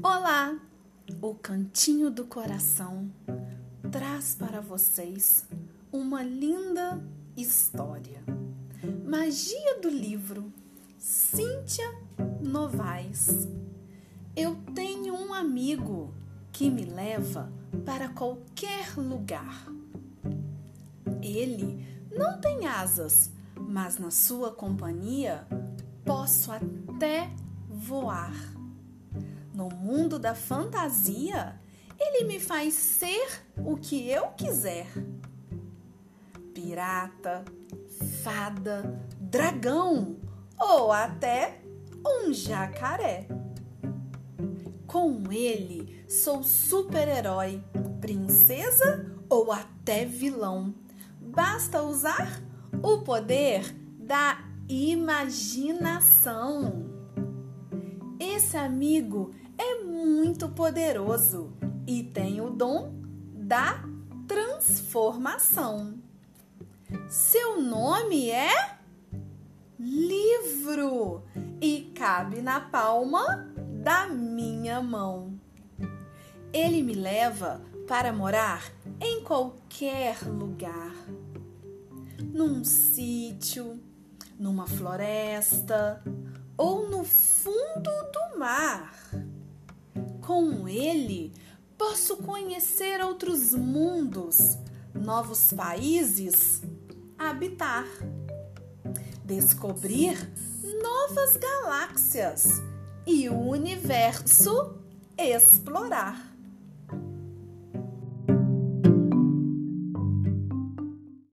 Olá! O Cantinho do Coração traz para vocês uma linda história. Magia do livro Cíntia Novaes. Eu tenho um amigo que me leva para qualquer lugar. Ele não tem asas, mas na sua companhia posso até voar. No mundo da fantasia, ele me faz ser o que eu quiser. Pirata, fada, dragão ou até um jacaré. Com ele, sou super-herói, princesa ou até vilão. Basta usar o poder da imaginação. Esse amigo muito poderoso e tem o dom da transformação. Seu nome é livro e cabe na palma da minha mão. Ele me leva para morar em qualquer lugar. Num sítio, numa floresta ou no fundo do mar. Com ele, posso conhecer outros mundos, novos países, habitar, descobrir novas galáxias e o universo explorar.